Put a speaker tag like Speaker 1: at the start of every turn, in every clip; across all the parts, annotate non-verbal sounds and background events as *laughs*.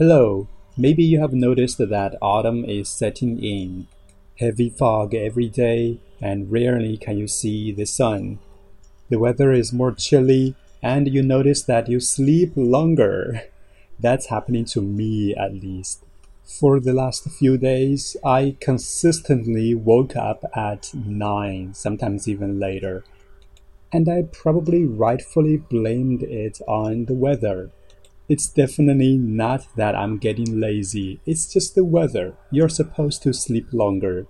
Speaker 1: Hello, maybe you have noticed that autumn is setting in. Heavy fog every day, and rarely can you see the sun. The weather is more chilly, and you notice that you sleep longer. *laughs* That's happening to me at least. For the last few days, I consistently woke up at 9, sometimes even later. And I probably rightfully blamed it on the weather. It's definitely not that I'm getting lazy, it's just the weather. You're supposed to sleep longer.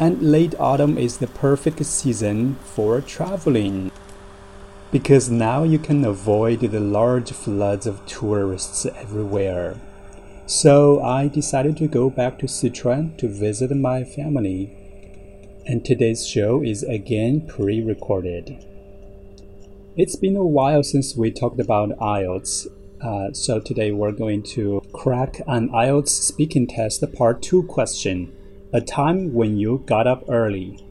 Speaker 1: And late autumn is the perfect season for traveling. Because now you can avoid the large floods of tourists everywhere. So I decided to go back to Sichuan to visit my family. And today's show is again pre recorded. It's been a while since we talked about IELTS, uh, so today we're going to crack an IELTS speaking test part 2 question A time when you got up early.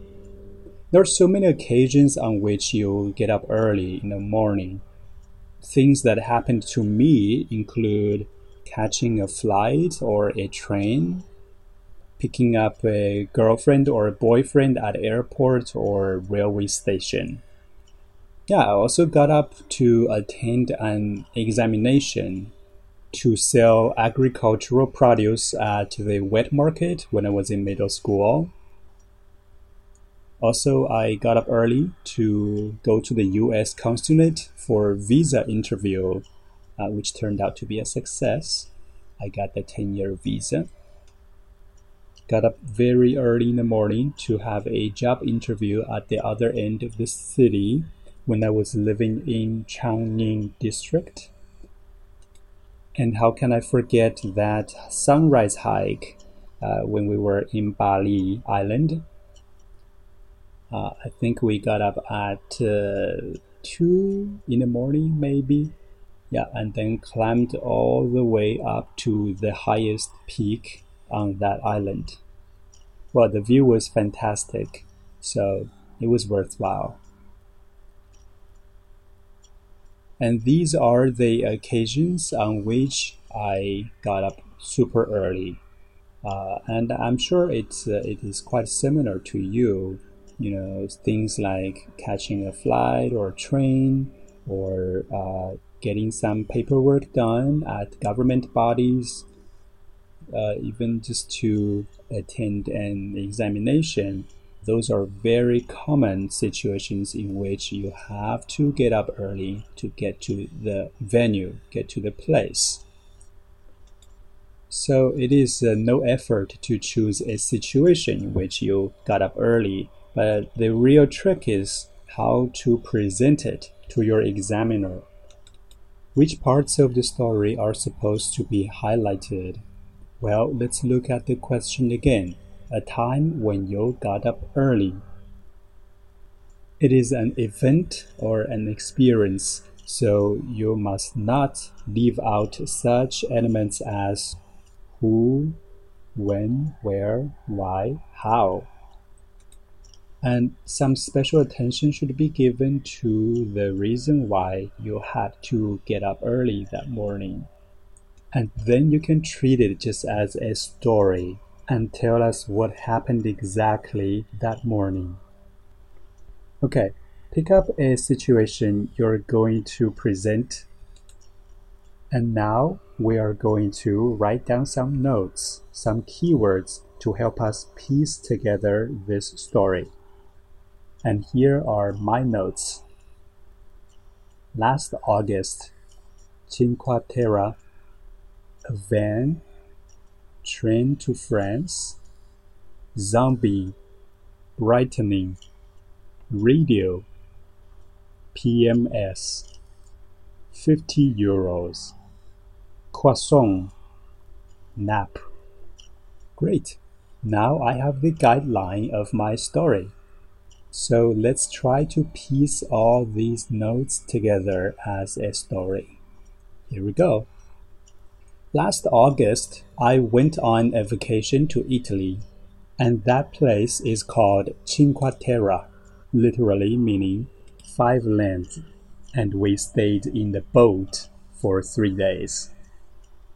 Speaker 1: There are so many occasions on which you get up early in the morning. Things that happened to me include catching a flight or a train, picking up a girlfriend or a boyfriend at airport or railway station yeah, I also got up to attend an examination to sell agricultural produce at the wet market when I was in middle school. Also, I got up early to go to the US consulate for visa interview, uh, which turned out to be a success. I got the 10 year visa. Got up very early in the morning to have a job interview at the other end of the city when I was living in Changning district. And how can I forget that sunrise hike uh, when we were in Bali Island? Uh, I think we got up at uh, 2 in the morning, maybe. Yeah, and then climbed all the way up to the highest peak on that island. Well, the view was fantastic, so it was worthwhile. And these are the occasions on which I got up super early. Uh, and I'm sure it's uh, it is quite similar to you. You know, things like catching a flight or a train, or uh, getting some paperwork done at government bodies, uh, even just to attend an examination those are very common situations in which you have to get up early to get to the venue, get to the place. So it is uh, no effort to choose a situation in which you got up early, but the real trick is how to present it to your examiner. Which parts of the story are supposed to be highlighted? Well, let's look at the question again a time when you got up early. It is an event or an experience, so you must not leave out such elements as who, when, where, why, how. And some special attention should be given to the reason why you had to get up early that morning. And then you can treat it just as a story and tell us what happened exactly that morning. Okay, pick up a situation you're going to present. And now we are going to write down some notes, some keywords to help us piece together this story. And here are my notes. Last August, Cinque Terre, a van Train to France, Zombie, Brightening, Radio, PMS, 50 euros, Croissant, Nap. Great! Now I have the guideline of my story. So let's try to piece all these notes together as a story. Here we go. Last August, I went on a vacation to Italy, and that place is called Cinque Terre, literally meaning five lands, and we stayed in the boat for three days.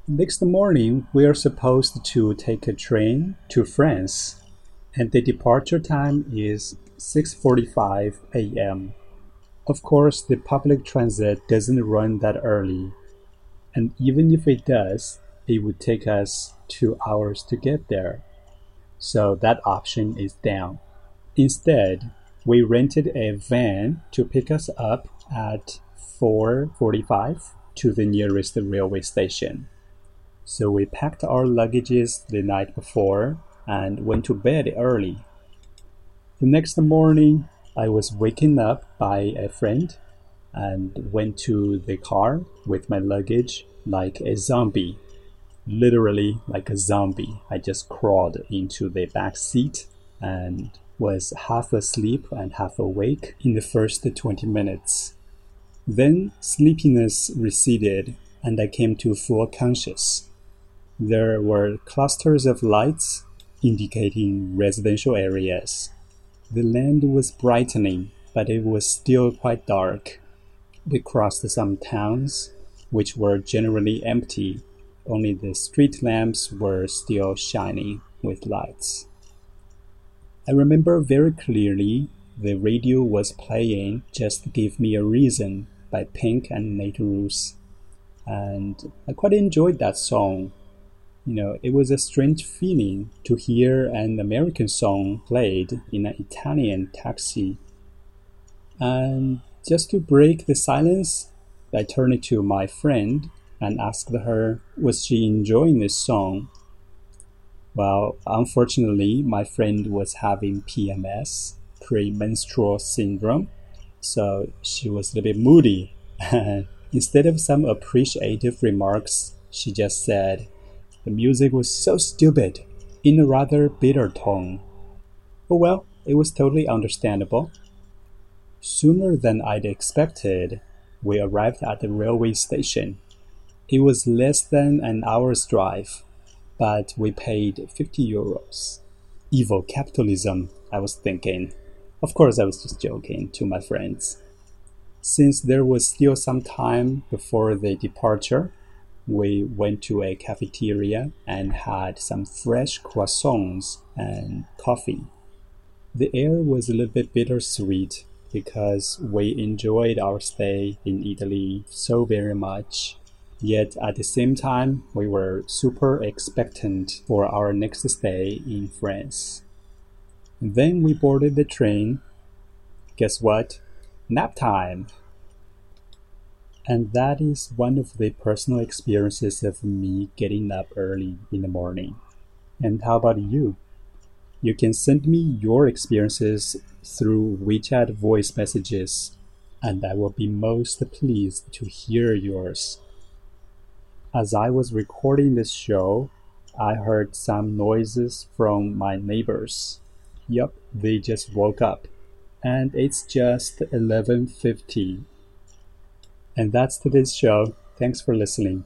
Speaker 1: Next morning, we are supposed to take a train to France, and the departure time is 6:45 a.m. Of course, the public transit doesn't run that early, and even if it does, it would take us 2 hours to get there. So that option is down. Instead, we rented a van to pick us up at 4:45 to the nearest railway station. So we packed our luggages the night before and went to bed early. The next morning, I was waken up by a friend and went to the car with my luggage like a zombie. Literally like a zombie. I just crawled into the back seat and was half asleep and half awake in the first 20 minutes. Then sleepiness receded and I came to full conscious. There were clusters of lights indicating residential areas. The land was brightening, but it was still quite dark. We crossed some towns, which were generally empty, only the street lamps were still shining with lights. I remember very clearly the radio was playing Just Give Me a Reason by Pink and Nate Ruess. And I quite enjoyed that song you know, it was a strange feeling to hear an American song played in an Italian taxi. And just to break the silence, I turned to my friend and asked her, was she enjoying this song? Well, unfortunately, my friend was having PMS, premenstrual syndrome, so she was a little bit moody. *laughs* Instead of some appreciative remarks, she just said, the music was so stupid, in a rather bitter tone. Oh well, it was totally understandable. Sooner than I'd expected, we arrived at the railway station. It was less than an hour's drive, but we paid 50 euros. Evil capitalism, I was thinking. Of course, I was just joking to my friends. Since there was still some time before the departure, we went to a cafeteria and had some fresh croissants and coffee. The air was a little bit bittersweet because we enjoyed our stay in Italy so very much. Yet at the same time, we were super expectant for our next stay in France. then we boarded the train. Guess what? Nap time! And that is one of the personal experiences of me getting up early in the morning. And how about you? You can send me your experiences through WeChat voice messages, and I will be most pleased to hear yours. As I was recording this show, I heard some noises from my neighbors. Yup, they just woke up. And it's just 11:50 and that's today's show. Thanks for listening.